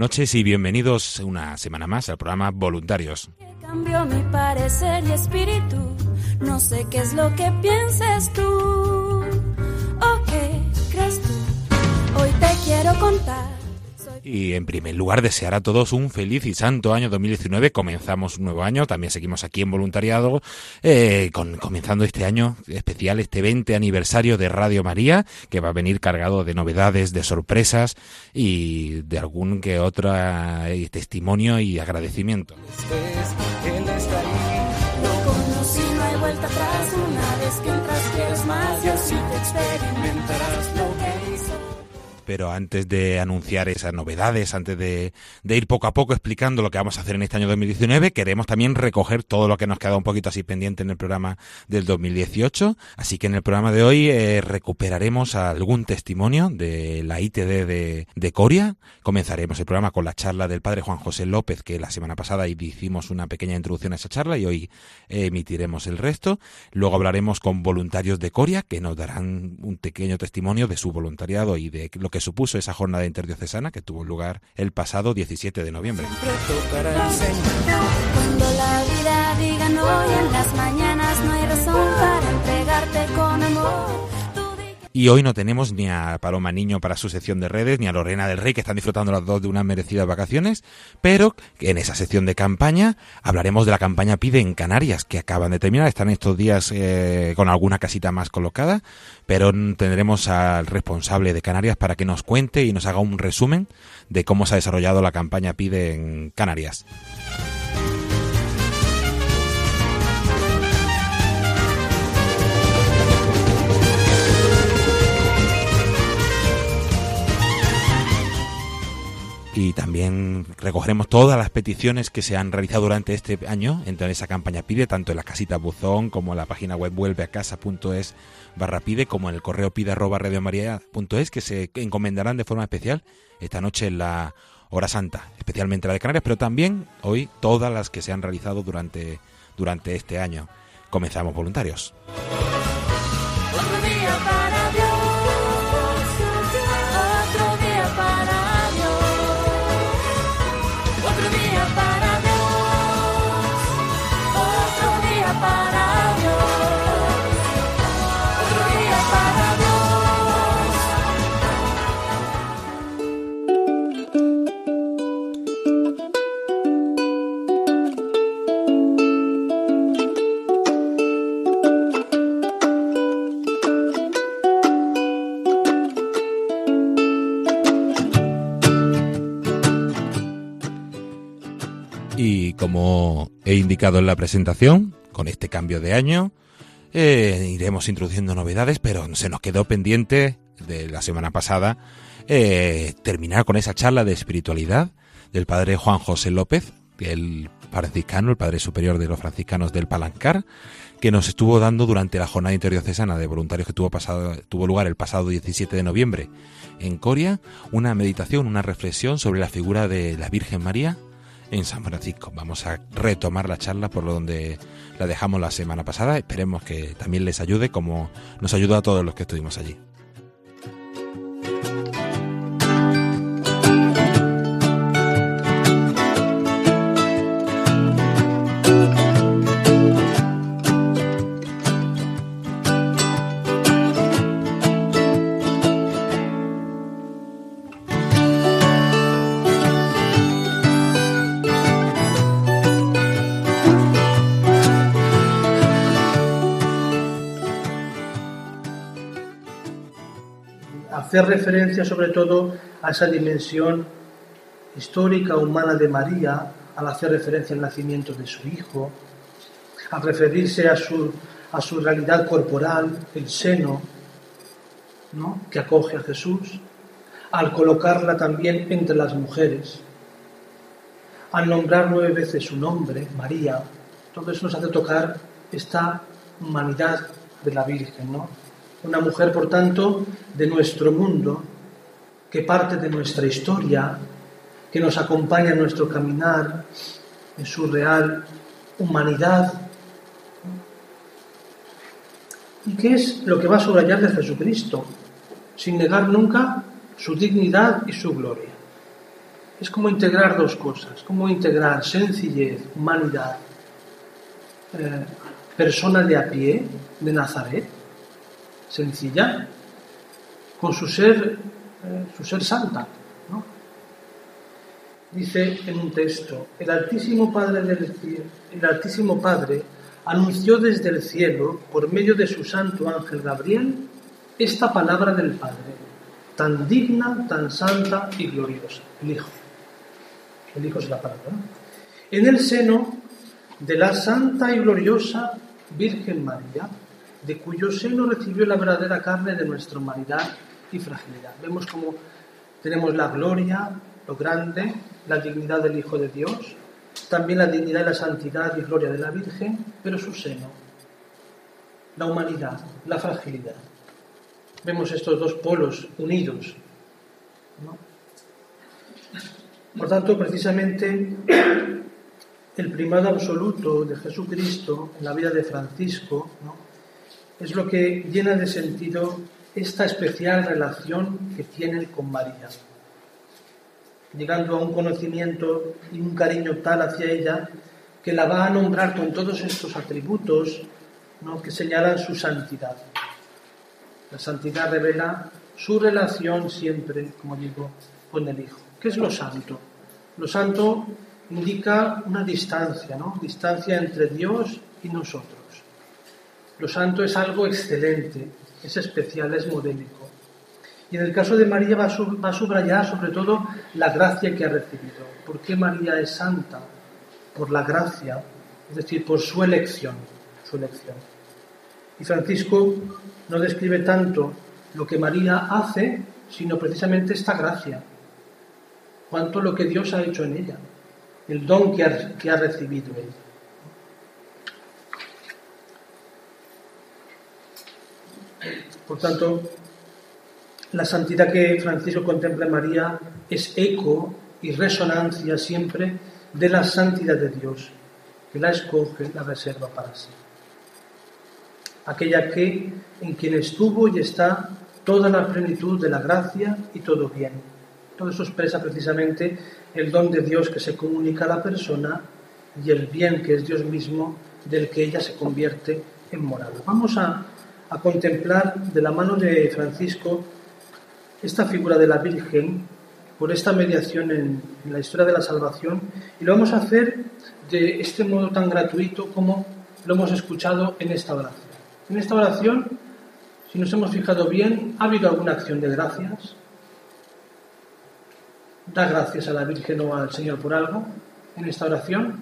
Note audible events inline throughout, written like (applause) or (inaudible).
Noches y bienvenidos una semana más al programa Voluntarios. Y en primer lugar, desear a todos un feliz y santo año 2019. Comenzamos un nuevo año, también seguimos aquí en voluntariado, eh, con, comenzando este año especial, este 20 aniversario de Radio María, que va a venir cargado de novedades, de sorpresas y de algún que otro eh, testimonio y agradecimiento. Pero antes de anunciar esas novedades, antes de, ir poco a poco explicando lo que vamos a hacer en este año 2019, queremos también recoger todo lo que nos queda un poquito así pendiente en el programa del 2018. Así que en el programa de hoy eh, recuperaremos algún testimonio de la ITD de, de Coria. Comenzaremos el programa con la charla del padre Juan José López, que la semana pasada hicimos una pequeña introducción a esa charla y hoy eh, emitiremos el resto. Luego hablaremos con voluntarios de Coria, que nos darán un pequeño testimonio de su voluntariado y de lo que supuso esa jornada interdiocesana que tuvo lugar el pasado 17 de noviembre. Y hoy no tenemos ni a Paloma Niño para su sección de redes, ni a Lorena del Rey, que están disfrutando las dos de unas merecidas vacaciones, pero en esa sección de campaña hablaremos de la campaña Pide en Canarias, que acaban de terminar, están estos días eh, con alguna casita más colocada, pero tendremos al responsable de Canarias para que nos cuente y nos haga un resumen de cómo se ha desarrollado la campaña Pide en Canarias. Y también recogeremos todas las peticiones que se han realizado durante este año en esa campaña Pide, tanto en la casita Buzón como en la página web vuelveacasa.es barra Pide, como en el correo pide que se encomendarán de forma especial esta noche en la hora santa, especialmente la de Canarias, pero también hoy todas las que se han realizado durante, durante este año. Comenzamos voluntarios. Indicado en la presentación, con este cambio de año, eh, iremos introduciendo novedades, pero se nos quedó pendiente de la semana pasada eh, terminar con esa charla de espiritualidad del padre Juan José López, el franciscano, el padre superior de los franciscanos del Palancar, que nos estuvo dando durante la jornada interdiocesana de voluntarios que tuvo, pasado, tuvo lugar el pasado 17 de noviembre en Coria, una meditación, una reflexión sobre la figura de la Virgen María en San Francisco. Vamos a retomar la charla por donde la dejamos la semana pasada. Esperemos que también les ayude como nos ayudó a todos los que estuvimos allí. Hacer referencia sobre todo a esa dimensión histórica, humana de María, al hacer referencia al nacimiento de su hijo, al referirse a su, a su realidad corporal, el seno, ¿no? que acoge a Jesús, al colocarla también entre las mujeres, al nombrar nueve veces su nombre, María, todo eso nos hace tocar esta humanidad de la Virgen, ¿no? Una mujer, por tanto, de nuestro mundo, que parte de nuestra historia, que nos acompaña en nuestro caminar, en su real humanidad. ¿Y qué es lo que va a subrayar de Jesucristo? Sin negar nunca su dignidad y su gloria. Es como integrar dos cosas, como integrar sencillez, humanidad, eh, persona de a pie de Nazaret, sencilla, con su ser, eh, su ser santa. Dice en un texto, el Altísimo Padre el Altísimo Padre anunció desde el cielo, por medio de su santo ángel Gabriel, esta palabra del Padre, tan digna, tan santa y gloriosa, el Hijo. El Hijo es la palabra. En el seno de la santa y gloriosa Virgen María, de cuyo seno recibió la verdadera carne de nuestra humanidad y fragilidad. Vemos cómo tenemos la gloria, lo grande, la dignidad del Hijo de Dios, también la dignidad y la santidad y gloria de la Virgen, pero su seno, la humanidad, la fragilidad. Vemos estos dos polos unidos. Por tanto, precisamente el primado absoluto de Jesucristo en la vida de Francisco es lo que llena de sentido esta especial relación que tiene con María, llegando a un conocimiento y un cariño tal hacia ella que la va a nombrar con todos estos atributos que señalan su santidad. La santidad revela su relación siempre, como digo, con el Hijo. ¿Qué es lo santo? Lo santo indica una distancia, ¿no? Distancia entre Dios y nosotros. Lo santo es algo excelente, es especial, es modélico. Y en el caso de María va a subrayar sobre todo la gracia que ha recibido. ¿Por qué María es santa? Por la gracia, es decir, por su elección, su elección. Y Francisco no describe tanto lo que María hace, sino precisamente esta gracia, cuanto lo que Dios ha hecho en ella el don que ha, recibido él. Por tanto, la santidad que Francisco contempla en María es eco y resonancia siempre de la santidad de Dios, que la escoge, la reserva para sí. Aquella que en quien estuvo y está toda la plenitud de la gracia y todo bien. Todo eso expresa precisamente el don de Dios que se comunica a la persona y el bien que es Dios mismo del que ella se convierte en morada. Vamos a, contemplar de la mano de Francisco esta figura de la Virgen por esta mediación en, la historia de la salvación y lo vamos a hacer de este modo tan gratuito como lo hemos escuchado en esta oración. En esta oración, si nos hemos fijado bien, ha habido alguna acción de gracias, da gracias a la Virgen o al Señor por algo en esta oración?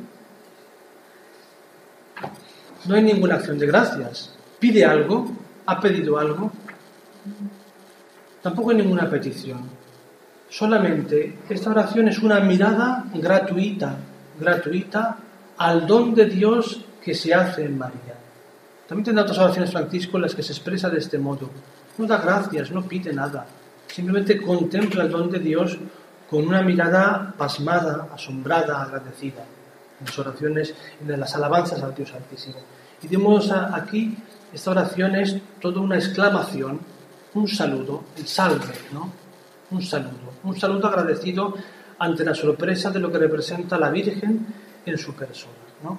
No hay ninguna acción de gracias. ¿Pide algo? ¿Ha pedido algo? Tampoco hay ninguna petición. Solamente esta oración es una mirada gratuita, gratuita al don de Dios que se hace en María. También tendrá otras oraciones Francisco en las que se expresa de este modo. No da gracias, no pide nada. Simplemente contempla el don de Dios con una mirada pasmada, asombrada, agradecida, en las oraciones, en las alabanzas al Dios Altísimo. Y dimos aquí, esta oración es toda una exclamación, un saludo, el salve, ¿no? Un saludo, un saludo agradecido ante la sorpresa de lo que representa la Virgen en su persona, ¿no?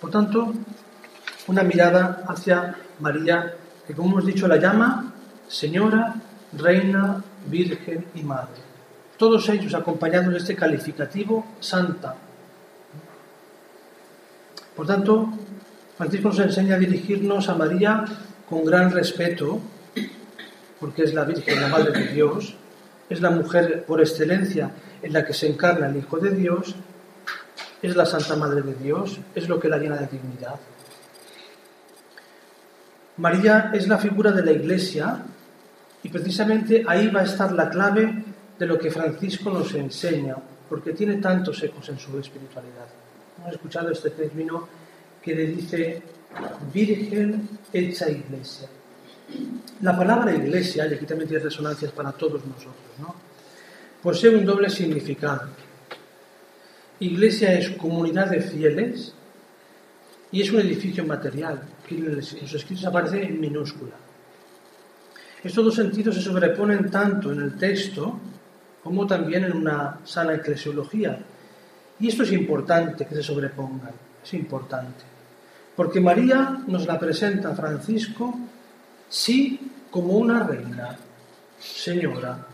Por tanto, una mirada hacia María, que como hemos dicho la llama Señora, Reina, Virgen y Madre. Todos ellos acompañados de este calificativo santa. Por tanto, Francisco nos enseña a dirigirnos a María con gran respeto, porque es la Virgen, la Madre de Dios, es la mujer por excelencia en la que se encarna el Hijo de Dios, es la Santa Madre de Dios, es lo que la llena de dignidad. María es la figura de la Iglesia y precisamente ahí va a estar la clave de lo que Francisco nos enseña, porque tiene tantos ecos en su espiritualidad. Hemos escuchado este término que le dice Virgen hecha Iglesia. La palabra iglesia, y aquí también tiene resonancias para todos nosotros, ¿no? posee un doble significado. Iglesia es comunidad de fieles y es un edificio material, que en los escritos aparece en minúscula. Estos dos sentidos se sobreponen tanto en el texto como también en una sana eclesiología. Y esto es importante que se sobrepongan, es importante. Porque María nos la presenta Francisco sí como una reina, señora,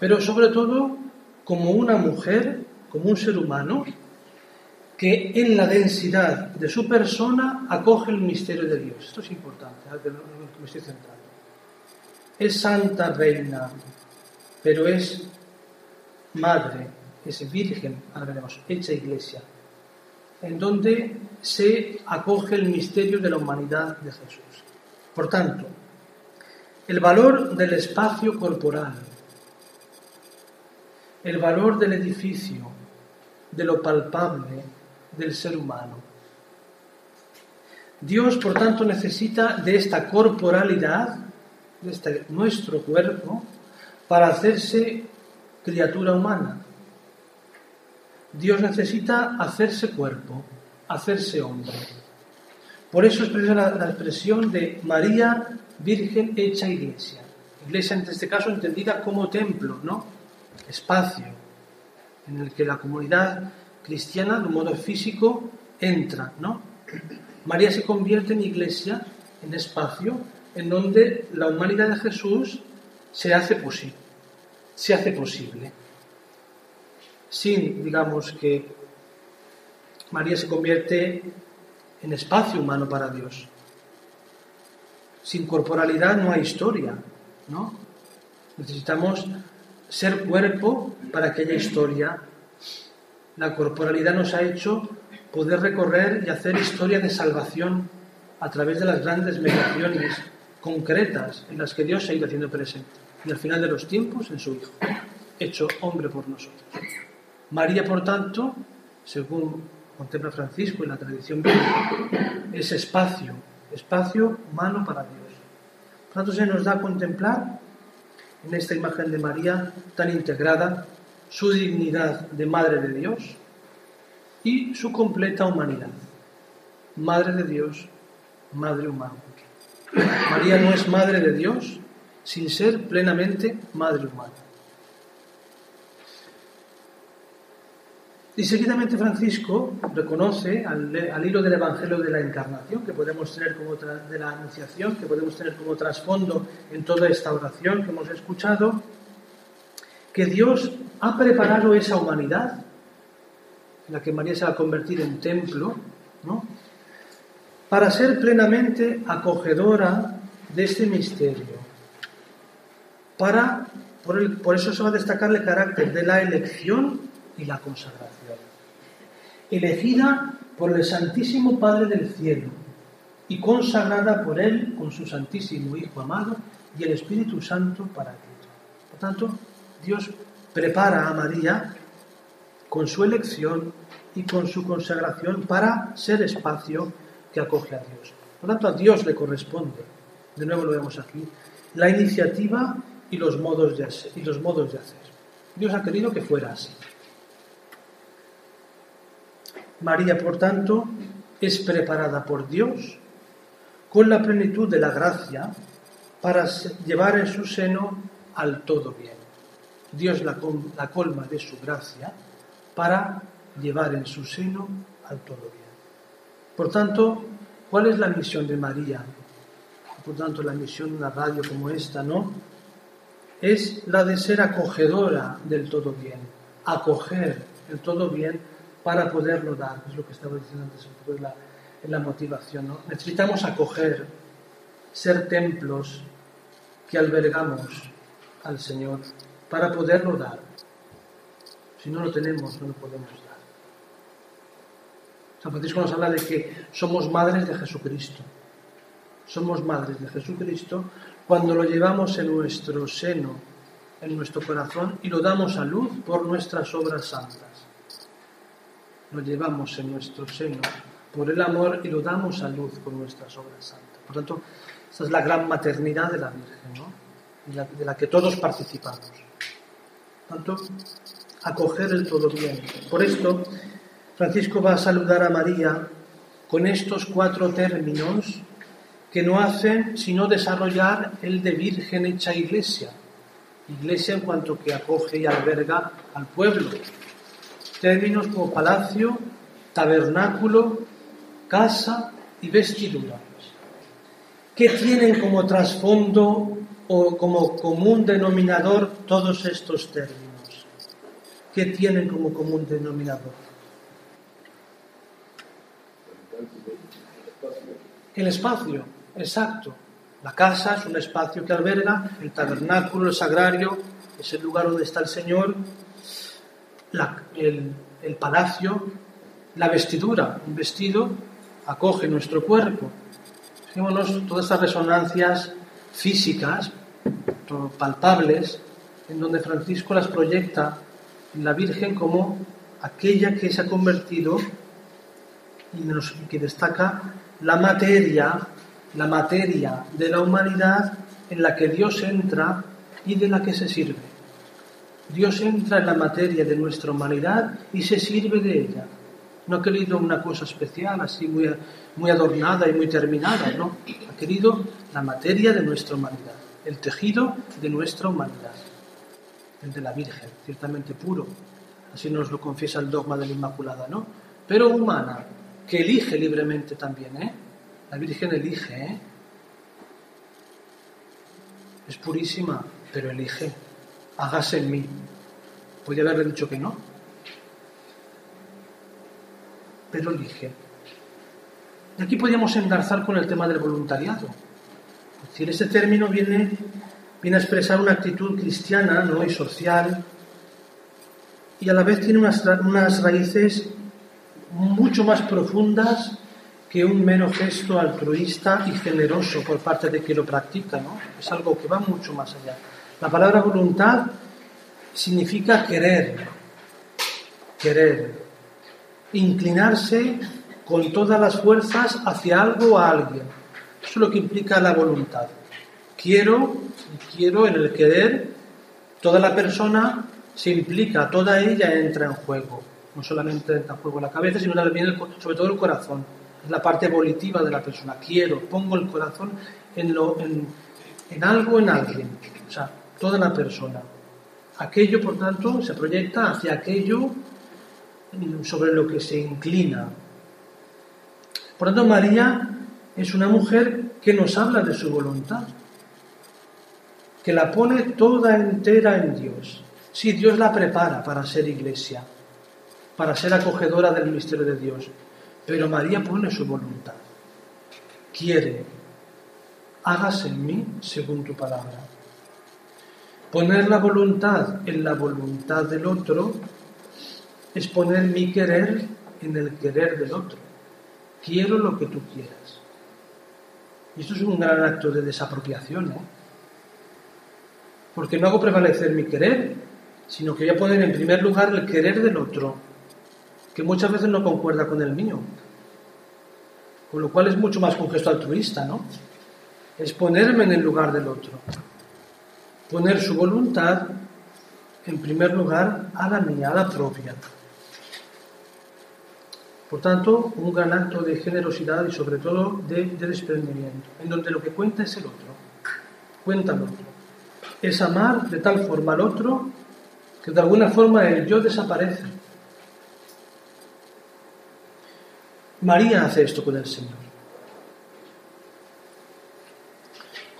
pero sobre todo como una mujer, como un ser humano, que en la densidad de su persona acoge el misterio de Dios. Esto es importante, me estoy centrando. Es santa reina, pero es madre, es virgen, ahora veremos, hecha iglesia, en donde se acoge el misterio de la humanidad de Jesús. Por tanto, el valor del espacio corporal, el valor del edificio, de lo palpable del ser humano. Dios, por tanto, necesita de esta corporalidad, de este, nuestro cuerpo, para hacerse criatura humana. Dios necesita hacerse cuerpo, hacerse hombre. Por eso es la, la expresión de María Virgen hecha iglesia. Iglesia en este caso entendida como templo, ¿no? Espacio en el que la comunidad cristiana de un modo físico entra, ¿no? María se convierte en iglesia, en espacio, en donde la humanidad de Jesús se hace posible. Se hace posible. Sin, digamos, que María se convierte en espacio humano para Dios. Sin corporalidad no hay historia, ¿no? Necesitamos ser cuerpo para que haya historia. La corporalidad nos ha hecho poder recorrer y hacer historia de salvación a través de las grandes mediaciones concretas en las que Dios se ha ido haciendo presente. Y al final de los tiempos en su Hijo, hecho hombre por nosotros. María, por tanto, según contempla Francisco en la tradición bíblica, es espacio, espacio humano para Dios. Por tanto, se nos da a contemplar en esta imagen de María tan integrada su dignidad de Madre de Dios y su completa humanidad. Madre de Dios, Madre humana. María no es Madre de Dios sin ser plenamente Madre humana. Y seguidamente Francisco reconoce al, hilo del Evangelio de la Encarnación que podemos tener como de la Anunciación, que podemos tener como trasfondo en toda esta oración que hemos escuchado, que Dios ha preparado esa humanidad la que María se va a convertir en templo, ¿no? para ser plenamente acogedora de este misterio. Para, por, por eso se va a destacar el carácter de la elección y la consagración elegida por el Santísimo Padre del Cielo y consagrada por Él con su Santísimo Hijo amado y el Espíritu Santo para Cristo. Por tanto, Dios prepara a María con su elección y con su consagración para ser espacio que acoge a Dios. Por tanto, a Dios le corresponde, de nuevo lo vemos aquí, la iniciativa y los modos de hacer. Y los modos de hacer. Dios ha querido que fuera así. María, por tanto, es preparada por Dios con la plenitud de la gracia para llevar en su seno al todo bien. Dios la, colma de su gracia para llevar en su seno al todo bien. Por tanto, ¿cuál es la misión de María? Por tanto, la misión de una radio como esta, ¿no? Es la de ser acogedora del todo bien, acoger el todo bien para poderlo dar, es lo que estaba diciendo antes la, en la motivación. Necesitamos acoger, ser templos que albergamos al Señor para poderlo dar. Si no lo tenemos, no lo podemos dar. San Francisco nos habla de que somos madres de Jesucristo. Somos madres de Jesucristo cuando lo llevamos en nuestro seno, en nuestro corazón y lo damos a luz por nuestras obras santas. Lo llevamos en nuestro seno por el amor y lo damos a luz con nuestras obras santas. Por tanto, esta es la gran maternidad de la Virgen, de, la, que todos participamos. Por tanto, acoger el todo bien. Por esto, Francisco va a saludar a María con estos cuatro términos que no hacen sino desarrollar el de Virgen hecha iglesia. Iglesia en cuanto que acoge y alberga al pueblo. Términos como palacio, tabernáculo, casa y vestidura, ¿Qué tienen como trasfondo o como común denominador todos estos términos? ¿Qué tienen como común denominador? El espacio, exacto. La casa es un espacio que alberga, el tabernáculo, el sagrario, es el lugar donde está el Señor, el, el palacio, la vestidura, un vestido acoge nuestro cuerpo. Fijémonos todas estas resonancias físicas, palpables, en donde Francisco las proyecta en la Virgen como aquella que se ha convertido y que destaca la materia, la materia de la humanidad en la que Dios entra y de la que se sirve. Dios entra en la materia de nuestra humanidad y se sirve de ella. No ha querido una cosa especial, así muy, muy adornada y muy terminada, no. Ha querido la materia de nuestra humanidad, el tejido de nuestra humanidad, el de la Virgen, ciertamente puro. Así nos lo confiesa el dogma de la Inmaculada, ¿no? Pero humana, que elige libremente también, ¿eh? La Virgen elige, ¿eh? Es purísima, pero elige. Hágase en mí. Podría haberle dicho que no, pero elige. Y aquí podríamos engarzar con el tema del voluntariado. Es decir, ese término viene, viene a expresar una actitud cristiana ¿no? y social y a la vez tiene unas, unas raíces mucho más profundas que un mero gesto altruista y generoso por parte de quien lo practica, ¿no? Es algo que va mucho más allá. La palabra voluntad significa querer, querer, inclinarse con todas las fuerzas hacia algo o a alguien. Eso es lo que implica la voluntad. Quiero, quiero en el querer, toda la persona se implica, toda ella entra en juego. No solamente entra en juego la cabeza, sino también sobre todo el corazón. Es la parte volitiva de la persona. Quiero, pongo el corazón en, lo, en algo, en alguien. O sea, toda la persona. Aquello, por tanto, se proyecta hacia aquello sobre lo que se inclina. Por tanto, María es una mujer que nos habla de su voluntad, que la pone toda entera en Dios. Sí, Dios la prepara para ser iglesia, para ser acogedora del misterio de Dios, pero María pone su voluntad. Quiere, hágase en mí según tu palabra. Poner la voluntad en la voluntad del otro es poner mi querer en el querer del otro. Quiero lo que tú quieras. Y esto es un gran acto de desapropiación, ¿eh? Porque no hago prevalecer mi querer, sino que voy a poner en primer lugar el querer del otro, que muchas veces no concuerda con el mío. Con lo cual es mucho más un gesto altruista, ¿no? Es ponerme en el lugar del otro. Poner su voluntad en primer lugar a la mía, a la propia. Por tanto, un gran acto de generosidad y sobre todo de, desprendimiento, en donde lo que cuenta es el otro, cuenta el otro. Es amar de tal forma al otro que de alguna forma el yo desaparece. María hace esto con el Señor.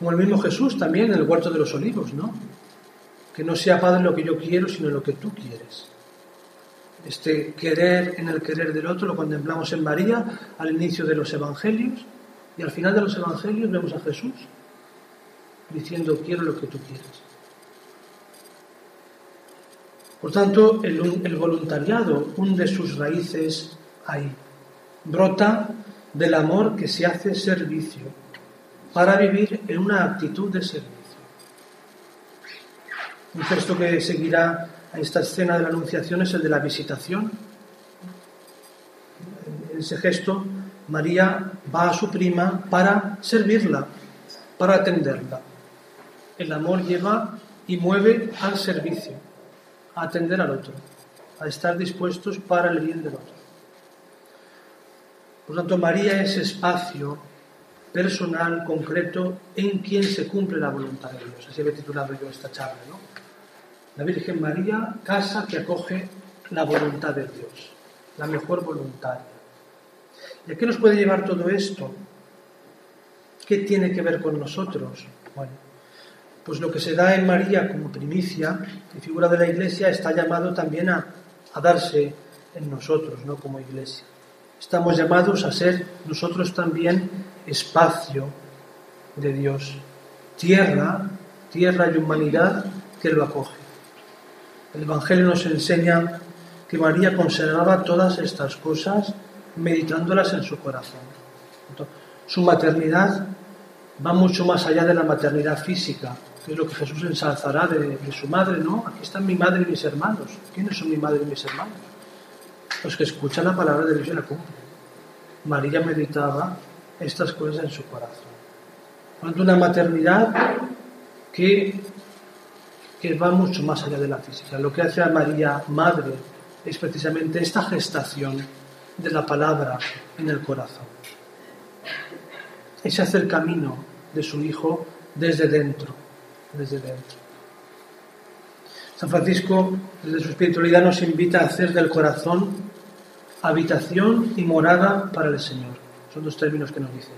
Como el mismo Jesús también en el huerto de los olivos, ¿no? Que no sea Padre lo que yo quiero, sino lo que tú quieres. Este querer en el querer del otro lo contemplamos en María al inicio de los Evangelios y al final de los Evangelios vemos a Jesús diciendo quiero lo que tú quieras. Por tanto, el, el voluntariado hunde sus raíces ahí. Brota del amor que se hace servicio para vivir en una actitud de servicio. Un texto que seguirá a esta escena de la Anunciación es el de la visitación. En ese gesto, María va a su prima para servirla, para atenderla. El amor lleva y mueve al servicio, a atender al otro, a estar dispuestos para el bien del otro. Por lo tanto, María es espacio personal, concreto, en quien se cumple la voluntad de Dios. Así he titulado yo esta charla, ¿no? La Virgen María, casa que acoge la voluntad de Dios, la mejor voluntad. ¿Y a qué nos puede llevar todo esto? ¿Qué tiene que ver con nosotros? Bueno, pues lo que se da en María como primicia y figura de la Iglesia está llamado también a, a darse en nosotros, ¿no? Como Iglesia. Estamos llamados a ser nosotros también espacio de Dios, tierra, tierra y humanidad que lo acoge. El Evangelio nos enseña que María conservaba todas estas cosas meditándolas en su corazón. Su maternidad va mucho más allá de la maternidad física, es lo que Jesús ensalzará de, su madre, ¿no? Aquí están mi madre y mis hermanos. ¿Quiénes son mi madre y mis hermanos? Los que escuchan la palabra de Dios y la cumplen. María meditaba estas cosas en su corazón. Cuando una maternidad que que va mucho más allá de la física. Lo que hace a María madre es precisamente esta gestación de la palabra en el corazón. Ese hacer camino de su hijo desde dentro, desde dentro. San Francisco, desde su espiritualidad, nos invita a hacer del corazón habitación y morada para el Señor. Son dos términos que nos dice.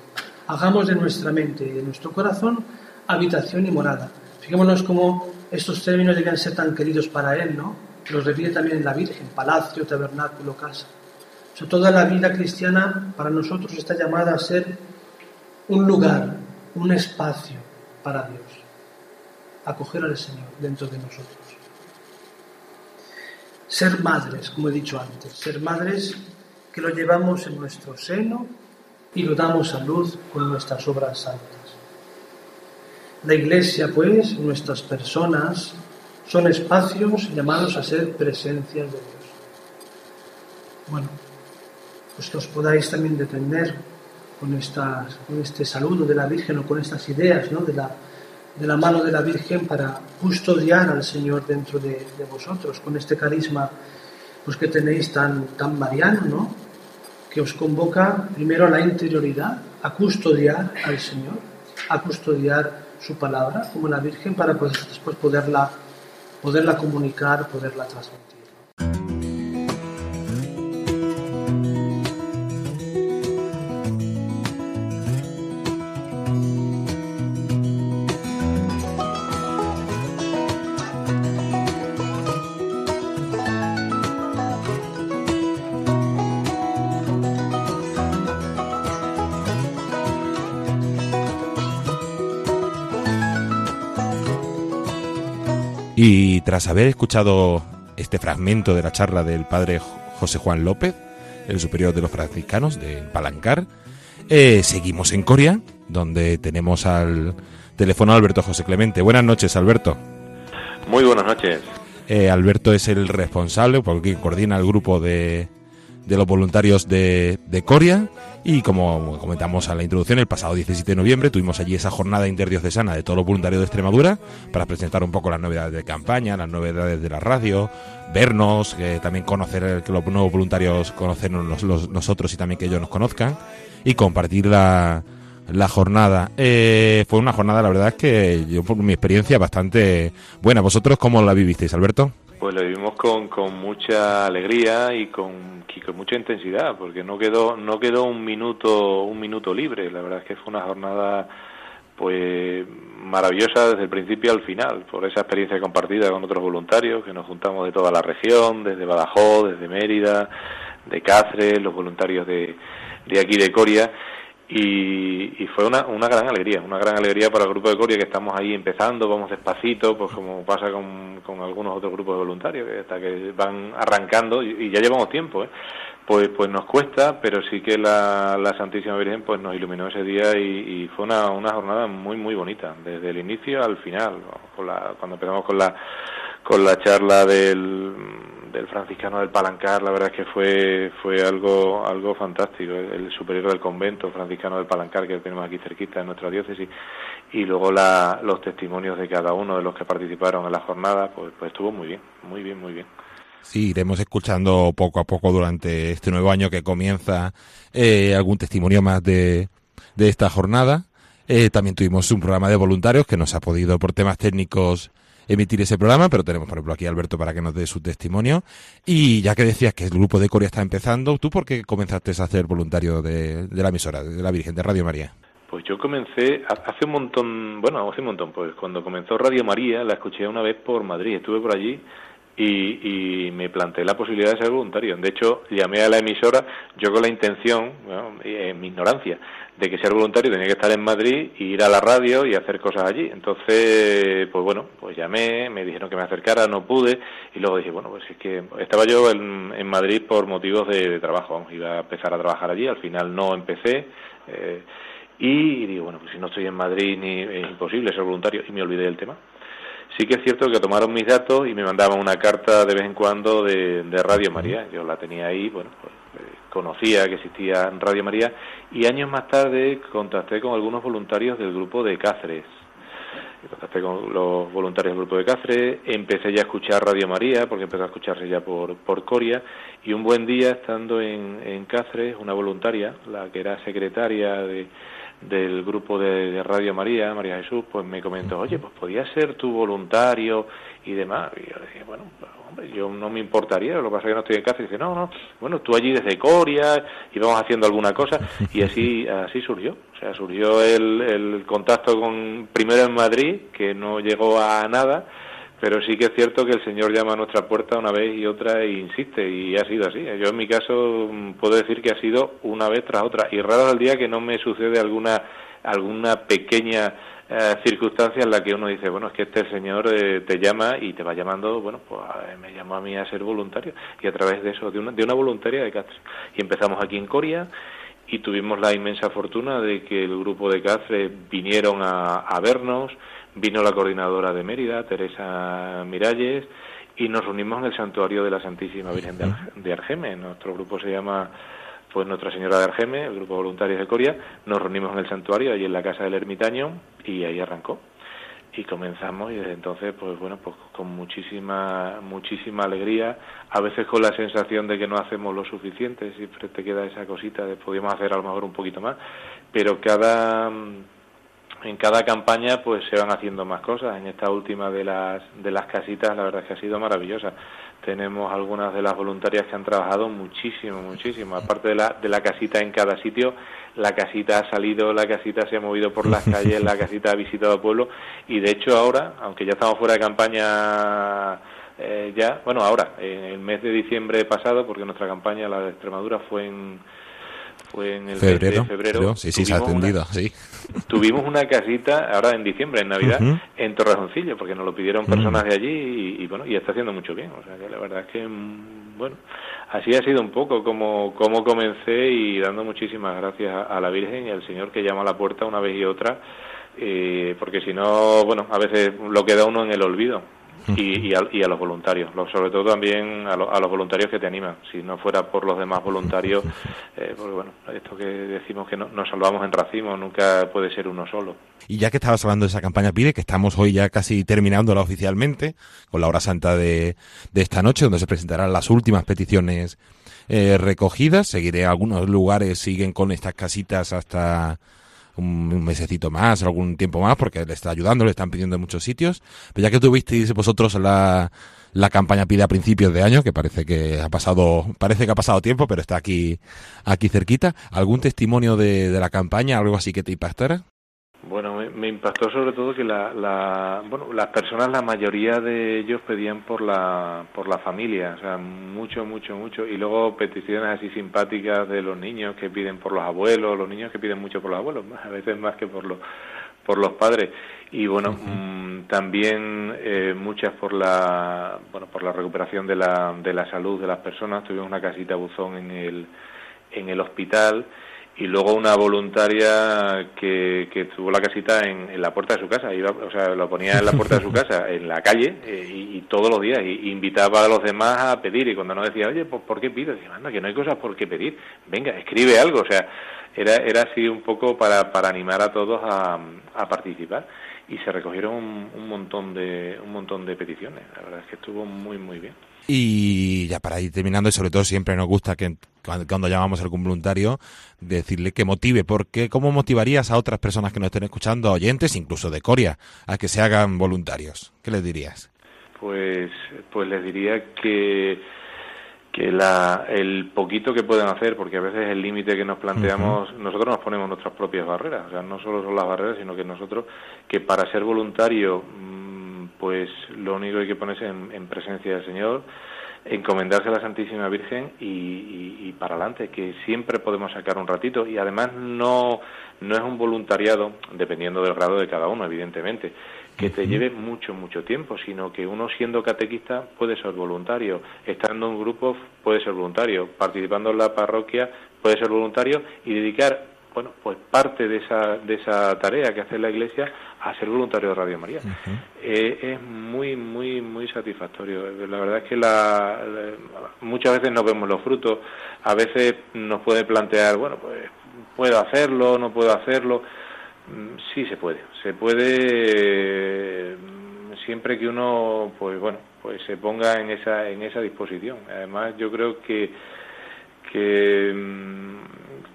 Hagamos de nuestra mente y de nuestro corazón habitación y morada. Fijémonos cómo estos términos debían ser tan queridos para él, ¿no? Los repite también la Virgen, palacio, tabernáculo, casa. Toda la vida cristiana para nosotros está llamada a ser un lugar, un espacio para Dios. Acoger al Señor dentro de nosotros. Ser madres, como he dicho antes, ser madres que lo llevamos en nuestro seno y lo damos a luz con nuestras obras santas. La iglesia, pues, nuestras personas, son espacios llamados a ser presencias de Dios. Bueno, pues que os podáis también detener con, estas, con este saludo de la Virgen o con estas ideas ¿no? de, la, de la mano de la Virgen para custodiar al Señor dentro de, vosotros, con este carisma pues, que tenéis tan, tan mariano, ¿no? Que os convoca primero a la interioridad, a custodiar al Señor, a custodiar su palabra como la Virgen para después poderla, poderla comunicar, poderla transmitir. Y tras haber escuchado este fragmento de la charla del padre José Juan López, el superior de los franciscanos de Palancar, eh, seguimos en Coria, donde tenemos al teléfono Alberto José Clemente. Buenas noches, Alberto. Muy buenas noches. Eh, Alberto es el responsable, porque coordina el grupo de, de los voluntarios de, de, Coria y como comentamos en la introducción, el pasado 17 de noviembre tuvimos allí esa jornada interdiocesana de todos los voluntarios de Extremadura para presentar un poco las novedades de campaña, las novedades de la radio, vernos, que también conocer, que los nuevos voluntarios conocernos nosotros y también que ellos nos conozcan y compartir la, la jornada. Eh, fue una jornada, la verdad es que yo por mi experiencia bastante buena. ¿Vosotros cómo la vivisteis, Alberto? Pues lo vivimos con, con mucha alegría y con, con mucha intensidad, porque no quedó no quedó un minuto un minuto libre. La verdad es que fue una jornada pues maravillosa desde el principio al final, por esa experiencia compartida con otros voluntarios que nos juntamos de toda la región, desde Badajoz, desde Mérida, de Cáceres, los voluntarios de, de aquí de Coria y, fue una, una gran alegría, una gran alegría para el grupo de Coria que estamos ahí empezando, vamos despacito, pues como pasa con, con algunos otros grupos de voluntarios que hasta que van arrancando y, ya llevamos tiempo, ¿eh? pues pues nos cuesta, pero sí que la, la Santísima Virgen pues nos iluminó ese día y, fue una, una jornada muy muy bonita, desde el inicio al final, cuando empezamos con la con la charla del del franciscano del Palancar, la verdad es que fue fue algo algo fantástico, el, superior del convento franciscano del Palancar que tenemos aquí cerquita en nuestra diócesis y luego la, los testimonios de cada uno de los que participaron en la jornada, pues, pues estuvo muy bien, muy bien, muy bien. Sí, iremos escuchando poco a poco durante este nuevo año que comienza eh, algún testimonio más de, de esta jornada. Eh, también tuvimos un programa de voluntarios que nos ha podido por temas técnicos emitir ese programa, pero tenemos, por ejemplo, aquí a Alberto para que nos dé su testimonio. Y ya que decías que el grupo de Corea está empezando, ¿tú por qué comenzaste a ser voluntario de, la emisora, de la Virgen, de Radio María? Pues yo comencé hace un montón, bueno, hace un montón, pues cuando comenzó Radio María la escuché una vez por Madrid, estuve por allí y, me planteé la posibilidad de ser voluntario. De hecho, llamé a la emisora yo con la intención, en mi ignorancia, de que ser voluntario tenía que estar en Madrid y ir a la radio y hacer cosas allí. Entonces, pues bueno, pues llamé, me dijeron que me acercara, no pude y luego dije, bueno, pues es que estaba yo en, Madrid por motivos de, trabajo, iba a empezar a trabajar allí, al final no empecé. Eh, y, digo, bueno, pues si no estoy en Madrid ni es imposible ser voluntario y me olvidé del tema. Sí que es cierto que tomaron mis datos y me mandaban una carta de vez en cuando de, de Radio María. Yo la tenía ahí, bueno, pues conocía que existía Radio María y años más tarde contacté con algunos voluntarios del grupo de Cáceres. Contacté con los voluntarios del grupo de Cáceres, empecé ya a escuchar Radio María, porque empezó a escucharse ya por, por Coria, y un buen día, estando en, en Cáceres, una voluntaria, la que era secretaria de, del grupo de, Radio María, María Jesús, pues me comentó, oye, pues podía ser tu voluntario y demás. Y yo dije, bueno, pues, hombre, yo no me importaría, lo que pasa es que no estoy en casa. Y dice, no, no, bueno, tú allí desde Coria y vamos haciendo alguna cosa. Y así, (laughs) así surgió. O sea, surgió el, el contacto con, primero en Madrid, que no llegó a nada, pero sí que es cierto que el Señor llama a nuestra puerta una vez y otra e insiste, y ha sido así. Yo en mi caso mm, puedo decir que ha sido una vez tras otra, y raro el día que no me sucede alguna, alguna pequeña eh, circunstancia en la que uno dice, bueno, es que este Señor eh, te llama y te va llamando, bueno, pues me llamó a mí a ser voluntario, y a través de eso, de una, de una voluntaria de Cáceres. Y empezamos aquí en Coria, y tuvimos la inmensa fortuna de que el grupo de Cáceres vinieron a, a vernos, Vino la coordinadora de Mérida, Teresa Miralles, y nos reunimos en el santuario de la Santísima Virgen de, Argeme. Nuestro grupo se llama pues Nuestra Señora de Argeme, el grupo de voluntarios de Coria. Nos reunimos en el santuario, allí en la casa del ermitaño, y ahí arrancó. Y comenzamos y desde entonces, pues bueno, pues con muchísima, muchísima alegría, a veces con la sensación de que no hacemos lo suficiente, siempre te queda esa cosita de podíamos hacer a lo mejor un poquito más, pero cada en cada campaña pues se van haciendo más cosas. En esta última de las, de las casitas la verdad es que ha sido maravillosa. Tenemos algunas de las voluntarias que han trabajado muchísimo, muchísimo. Aparte de la, de la casita en cada sitio, la casita ha salido, la casita se ha movido por las (laughs) calles, la casita ha visitado pueblo y de hecho ahora, aunque ya estamos fuera de campaña eh, ya, bueno ahora, en el mes de diciembre pasado, porque nuestra campaña, la de Extremadura, fue en fue en el febrero, de febrero. Sí, sí, se ha atendido, sí. (laughs) Tuvimos una casita ahora en diciembre, en Navidad, en Torrejoncillo, porque nos lo pidieron personas de allí y, bueno, y está haciendo mucho bien. O sea que la verdad es que, mm, bueno, así ha sido un poco como, como comencé y dando muchísimas gracias a, la Virgen y al Señor que llama a la puerta una vez y otra, eh, porque si no, bueno, a veces lo queda uno en el olvido y, a, los voluntarios, sobre todo también a, los voluntarios que te animan. Si no fuera por los demás voluntarios, (laughs) eh, porque bueno, esto que decimos que no, nos salvamos en racimo, nunca puede ser uno solo. Y ya que estabas hablando de esa campaña PIDE, que estamos hoy ya casi terminándola oficialmente, con la hora santa de, esta noche, donde se presentarán las últimas peticiones eh, recogidas, seguiré algunos lugares, siguen con estas casitas hasta un, mesecito más, algún tiempo más, porque le está ayudando, le están pidiendo en muchos sitios. Pero ya que tuvisteis vosotros la, la campaña pide a principios de año, que parece que ha pasado, parece que ha pasado tiempo, pero está aquí, aquí cerquita. ¿Algún testimonio de, de la campaña, algo así que te impactara? Bueno, me, impactó sobre todo que la, bueno, las personas, la mayoría de ellos pedían por la, por la familia, o sea, mucho, mucho, mucho. Y luego peticiones así simpáticas de los niños que piden por los abuelos, los niños que piden mucho por los abuelos, (laughs) a veces más que por los, por los padres. Y bueno, mm, también eh, muchas por la, bueno, por la recuperación de la, de la salud de las personas. Tuvimos una casita buzón en el, en el hospital y luego una voluntaria que, que tuvo la casita en, la puerta de su casa, iba, o sea, lo ponía en la puerta de su casa, (laughs) en la calle, eh, y, todos los días, y, invitaba a los demás a pedir, y cuando no decía, oye, pues, ¿por qué pido? Decía, anda, que no hay cosas por qué pedir, venga, escribe algo, o sea, era, era así un poco para, para animar a todos a, a participar, y se recogieron un, un, montón de, un montón de peticiones, la verdad es que estuvo muy, muy bien. Y ya para ir terminando, y sobre todo siempre nos gusta que cuando, llamamos a algún voluntario, decirle que motive, porque ¿cómo motivarías a otras personas que nos estén escuchando, oyentes, incluso de Coria, a que se hagan voluntarios? ¿Qué les dirías? Pues, pues les diría que que la, el poquito que pueden hacer, porque a veces el límite que nos planteamos, nosotros nos ponemos nuestras propias barreras, o sea, no solo son las barreras, sino que nosotros, que para ser voluntario pues lo único que hay que ponerse en, presencia del Señor, encomendarse a la Santísima Virgen y, para adelante, que siempre podemos sacar un ratito. Y además no, no es un voluntariado, dependiendo del grado de cada uno, evidentemente, que te lleve mucho, mucho tiempo, sino que uno siendo catequista puede ser voluntario, estando en un grupo puede ser voluntario, participando en la parroquia puede ser voluntario y dedicar bueno, pues parte de esa, de esa tarea que hace la Iglesia a ser voluntario de Radio María. Eh, es muy, muy, muy satisfactorio. La verdad es que la, muchas veces no vemos los frutos, a veces nos puede plantear, bueno, pues puedo hacerlo, no puedo hacerlo. Mm, sí se puede, se puede siempre que uno, pues bueno, pues se ponga en esa, en esa disposición. Además, yo creo que que mm,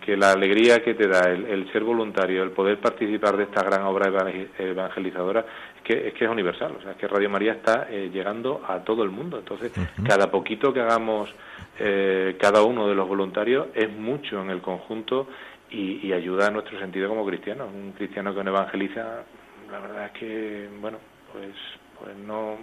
que la alegría que te da el, ser voluntario, el poder participar de esta gran obra evangelizadora, es que es, que es universal. O sea, es que Radio María está eh, llegando a todo el mundo. Entonces, cada poquito que hagamos eh, cada uno de los voluntarios es mucho en el conjunto y, ayuda a nuestro sentido como cristianos. Un cristiano que no evangeliza, la verdad es que, bueno, pues, pues no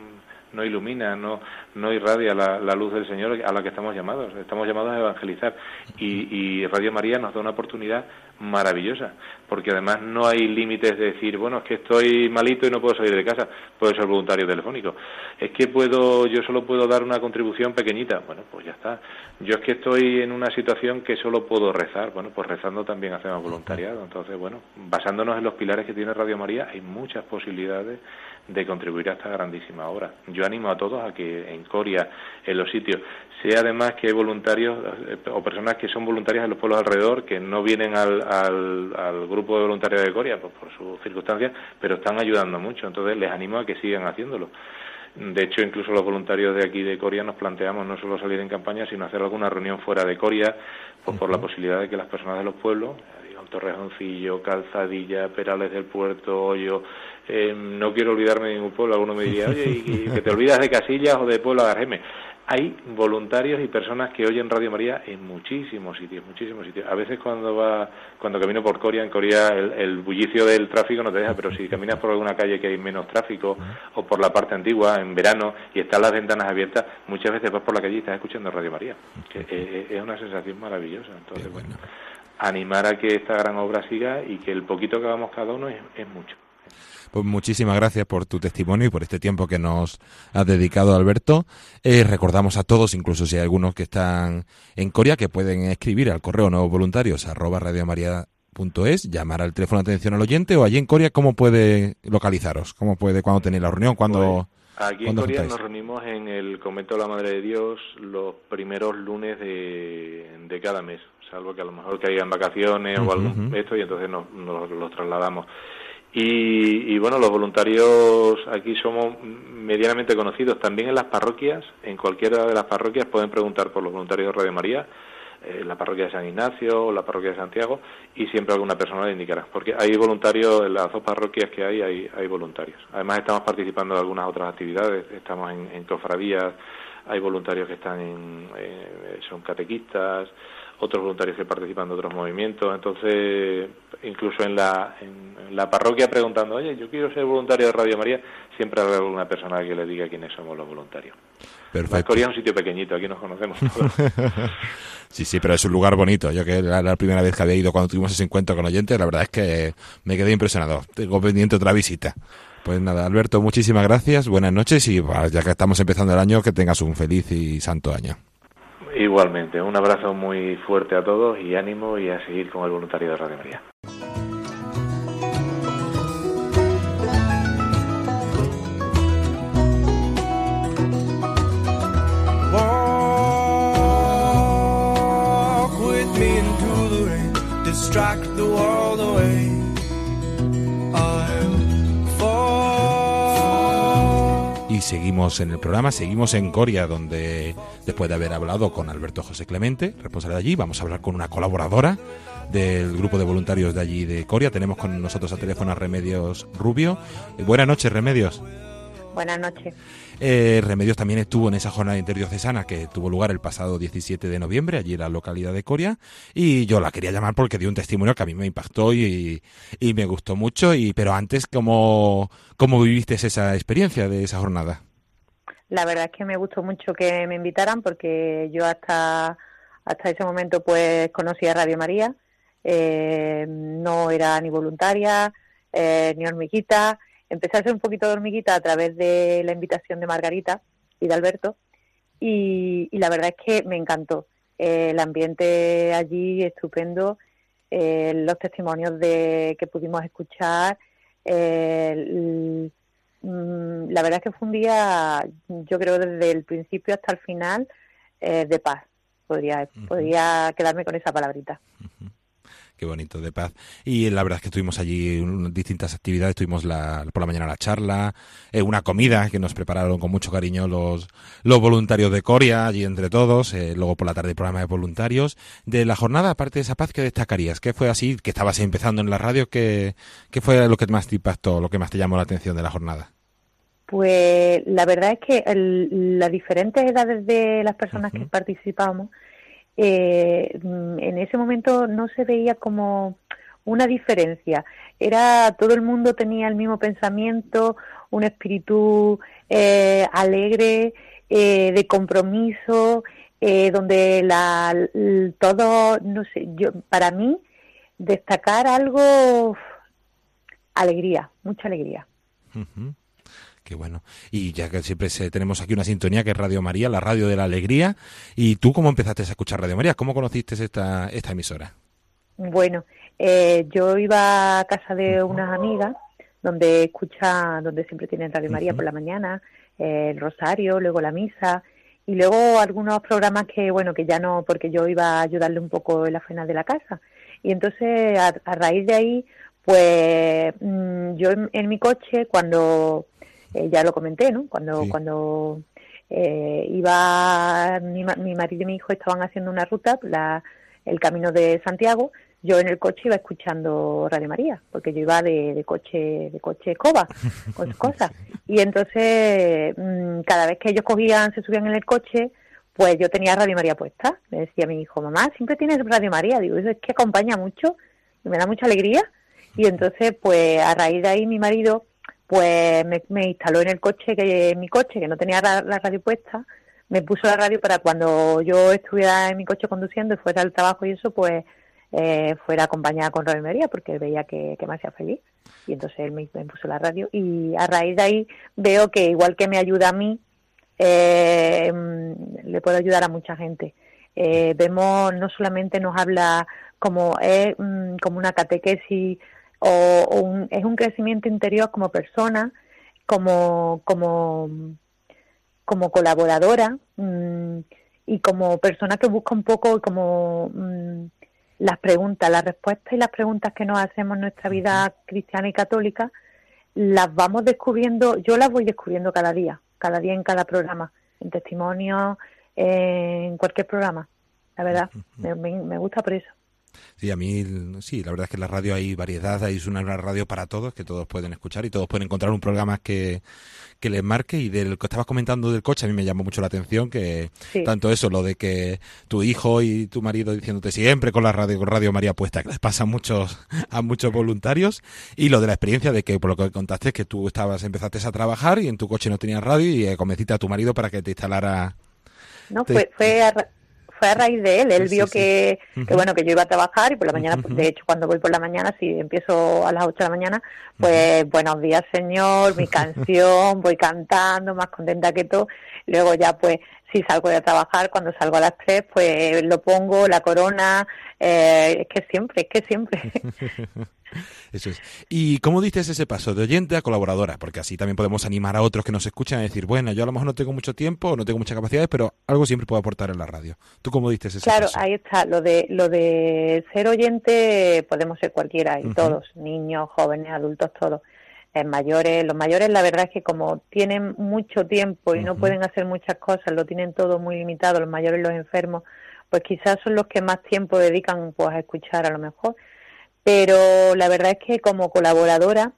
no ilumina, no, no irradia la, luz del Señor a la que estamos llamados. Estamos llamados a evangelizar y, Radio María nos da una oportunidad maravillosa, porque además no hay límites de decir, bueno, es que estoy malito y no puedo salir de casa, puedo ser voluntario telefónico. Es que puedo, yo solo puedo dar una contribución pequeñita, bueno, pues ya está. Yo es que estoy en una situación que solo puedo rezar, bueno, pues rezando también hacemos voluntariado. Entonces, bueno, basándonos en los pilares que tiene Radio María, hay muchas posibilidades de contribuir a esta grandísima obra. Yo animo a todos a que en Coria, en los sitios, sea además que hay voluntarios eh, o personas que son voluntarias en los pueblos alrededor, que no vienen al, al, grupo de voluntarios de Coria pues, por sus circunstancias, pero están ayudando mucho. Entonces les animo a que sigan haciéndolo. De hecho, incluso los voluntarios de aquí de Coria nos planteamos no solo salir en campaña, sino hacer alguna reunión fuera de Coria, pues por la posibilidad de que las personas de los pueblos, Torrejoncillo, Calzadilla, Perales del Puerto, Hoyo, eh, no quiero olvidarme de ningún pueblo. Alguno me diría, oye, ¿y, que te olvidas de Casillas o de Pueblo Gargeme? Hay voluntarios y personas que oyen Radio María en muchísimos sitios, muchísimos sitios. A veces cuando va, cuando camino por Coria, en Coria el, bullicio del tráfico no te deja, pero si caminas por alguna calle que hay menos tráfico o por la parte antigua en verano y están las ventanas abiertas, muchas veces vas por la calle y estás escuchando Radio María. Que, es una sensación maravillosa. Entonces, bueno, animar a que esta gran obra siga y que el poquito que hagamos cada uno es mucho. Pues muchísimas gracias por tu testimonio y por este tiempo que nos has dedicado, Alberto. Eh, recordamos a todos, incluso si hay algunos que están en Corea, que pueden escribir al correo nuevos voluntarios arroba radiomaria.es, llamar al teléfono de atención al oyente o allí en Corea, ¿cómo puede localizaros? ¿Cómo puede, cuando tenéis la reunión? cuando pues, aquí en Corea nos reunimos en el convento de la Madre de Dios los primeros lunes de, cada mes, salvo que a lo mejor que en vacaciones o algo esto y entonces nos, nos los trasladamos. Y, bueno, los voluntarios aquí somos medianamente conocidos. También en las parroquias, en cualquiera de las parroquias pueden preguntar por los voluntarios de Radio María, eh, la parroquia de San Ignacio la parroquia de Santiago, y siempre alguna persona le indicará. Porque hay voluntarios, en las dos parroquias que hay, hay, voluntarios. Además estamos participando en algunas otras actividades, estamos en, en cofradías, hay voluntarios que están en, son catequistas, otros voluntarios que participan de otros movimientos. Entonces, incluso en la, en la parroquia preguntando, oye, yo quiero ser voluntario de Radio María, siempre habrá alguna persona que le diga quiénes somos los voluntarios. Perfecto. Corea es un sitio pequeñito, aquí nos conocemos todos. (laughs) sí, sí, pero es un lugar bonito. Yo que era la primera vez que había ido cuando tuvimos ese encuentro con oyentes, la verdad es que me quedé impresionado. Tengo pendiente otra visita. Pues nada, Alberto, muchísimas gracias, buenas noches y ya que estamos empezando el año, que tengas un feliz y santo año. Igualmente, un abrazo muy fuerte a todos y ánimo y a seguir con el voluntario de Radio María. Y seguimos en el programa, seguimos en Coria, donde después de haber hablado con Alberto José Clemente, responsable de allí, vamos a hablar con una colaboradora del grupo de voluntarios de allí de Coria. Tenemos con nosotros a teléfono a Remedios Rubio. Eh, buenas noches, Remedios. Buenas noches. Eh, Remedios también estuvo en esa jornada interdiocesana que tuvo lugar el pasado 17 de noviembre, allí en la localidad de Coria, y yo la quería llamar porque dio un testimonio que a mí me impactó y, y me gustó mucho. Y pero antes, ¿cómo, ¿cómo viviste esa experiencia de esa jornada? La verdad es que me gustó mucho que me invitaran porque yo hasta, hasta ese momento pues conocía Radio María, eh, no era ni voluntaria, eh, ni hormiguita, empecé a ser un poquito de hormiguita a través de la invitación de Margarita y de Alberto y, la verdad es que me encantó. Eh, el ambiente allí estupendo, eh, los testimonios de que pudimos escuchar, eh, mm, la verdad es que fue un día, yo creo desde el principio hasta el final, de paz. Podría, podría quedarme con esa palabrita qué bonito, de paz. Y la verdad es que estuvimos allí distintas actividades, tuvimos la, por la mañana la charla, eh, una comida que nos prepararon con mucho cariño los, los voluntarios de Coria, allí entre todos, eh, luego por la tarde el programa de voluntarios. De la jornada, aparte de esa paz, ¿qué destacarías? ¿Qué fue así, que estabas empezando en la radio? ¿Qué, qué fue lo que más te impactó, lo que más te llamó la atención de la jornada? Pues la verdad es que las diferentes edades de las personas que participamos eh, en ese momento no se veía como una diferencia. Era todo el mundo tenía el mismo pensamiento, un espíritu eh, alegre, eh, de compromiso, eh, donde la, todo, no sé, yo para mí destacar algo, alegría, mucha alegría. Qué bueno. Y ya que siempre tenemos aquí una sintonía que es Radio María, la radio de la alegría. ¿Y tú cómo empezaste a escuchar Radio María? ¿Cómo conociste esta, esta emisora? Bueno, eh, yo iba a casa de unas amigas donde escucha, donde siempre tienen Radio María por la mañana, eh, el rosario, luego la misa y luego algunos programas que, bueno, que ya no, porque yo iba a ayudarle un poco en la cena de la casa. Y entonces, a, raíz de ahí, pues mm, yo en, mi coche, cuando eh, ya lo comenté, ¿no? Cuando, cuando eh, iba, mi, mi, marido y mi hijo estaban haciendo una ruta, la, el camino de Santiago, yo en el coche iba escuchando Radio María, porque yo iba de, coche de coche escoba, (laughs) con sus cosas. Y entonces, mm, cada vez que ellos cogían, se subían en el coche, pues yo tenía Radio María puesta. Me decía mi hijo, mamá, siempre tienes Radio María. Digo, eso es que acompaña mucho y me da mucha alegría. Y entonces, pues a raíz de ahí mi marido pues me, instaló en el coche, que mi coche, que no tenía la, radio puesta, me puso la radio para cuando yo estuviera en mi coche conduciendo y fuera al trabajo y eso, pues eh, fuera acompañada con Radio María, porque veía que, me hacía feliz. Y entonces él me, puso la radio y a raíz de ahí veo que igual que me ayuda a mí, eh, le puedo ayudar a mucha gente. Eh, vemos, no solamente nos habla como, mm, como una catequesis o, es un crecimiento interior como persona, como, como, como colaboradora mm, y como persona que busca un poco como mm, las preguntas, las respuestas y las preguntas que nos hacemos en nuestra vida cristiana y católica, las vamos descubriendo, yo las voy descubriendo cada día, cada día en cada programa, en testimonio, en cualquier programa. La verdad, me gusta por eso. Sí, a mí, sí, la verdad es que en la radio hay variedad, hay una, una radio para todos, que todos pueden escuchar y todos pueden encontrar un programa que, que les marque y del que estabas comentando del coche a mí me llamó mucho la atención que tanto eso lo de que tu hijo y tu marido diciéndote siempre con la radio con Radio María puesta que les pasa a muchos a muchos voluntarios y lo de la experiencia de que por lo que contaste que tú estabas empezaste a trabajar y en tu coche no tenías radio y eh, convenciste a tu marido para que te instalara no fue fue fue a raíz de él. Él vio que, que, bueno, que yo iba a trabajar y por la mañana, pues, de hecho, cuando voy por la mañana, si empiezo a las 8 de la mañana, pues buenos días, señor, mi (laughs) canción, voy cantando, más contenta que todo. Luego ya, pues, si salgo de trabajar, cuando salgo a las 3, pues lo pongo, la corona, eh, es que siempre, es que siempre. (laughs) Eso es. ¿Y cómo dices ese paso de oyente a colaboradora? Porque así también podemos animar a otros que nos escuchan a decir, bueno, yo a lo mejor no tengo mucho tiempo, no tengo muchas capacidades, pero algo siempre puedo aportar en la radio. ¿Tú cómo dices ese claro, paso? Claro, ahí está. Lo de, lo de ser oyente podemos ser cualquiera y todos, niños, jóvenes, adultos, todos. En mayores, los mayores la verdad es que como tienen mucho tiempo y no pueden hacer muchas cosas, lo tienen todo muy limitado, los mayores, los enfermos, pues quizás son los que más tiempo dedican pues a escuchar a lo mejor pero la verdad es que como colaboradora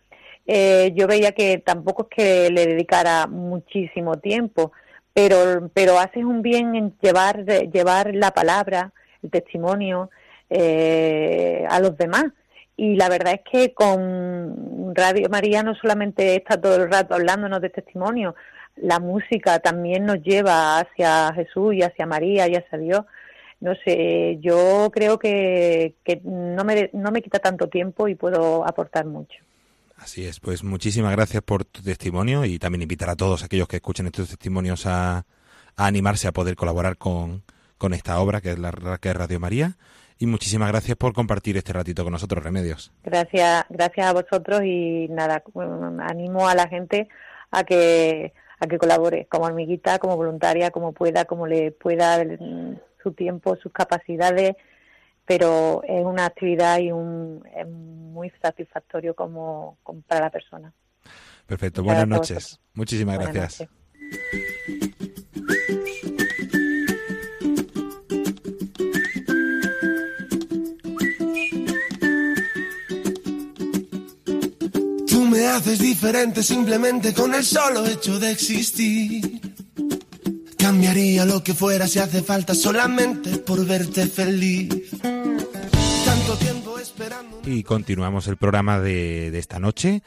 eh, yo veía que tampoco es que le dedicara muchísimo tiempo, pero, pero haces un bien en llevar, llevar la palabra, el testimonio eh, a los demás. Y la verdad es que con Radio María no solamente está todo el rato hablándonos de testimonio, la música también nos lleva hacia Jesús y hacia María y hacia Dios no sé, yo creo que, que no, me, no me quita tanto tiempo y puedo aportar mucho. Así es, pues muchísimas gracias por tu testimonio y también invitar a todos aquellos que escuchen estos testimonios a, animarse a poder colaborar con, con, esta obra que es la que es Radio María. Y muchísimas gracias por compartir este ratito con nosotros, Remedios. Gracias, gracias a vosotros y nada, animo a la gente a que a que colabore como amiguita, como voluntaria, como pueda, como le pueda su tiempo, sus capacidades, pero es una actividad y un, es muy satisfactorio como, para la persona. Perfecto, buenas noches. Muchísimas gracias. Tú me haces diferente simplemente con el solo hecho de existir. Cambiaría lo que fuera si hace falta solamente por verte feliz. Tanto tiempo esperando. Y continuamos el programa de, de esta noche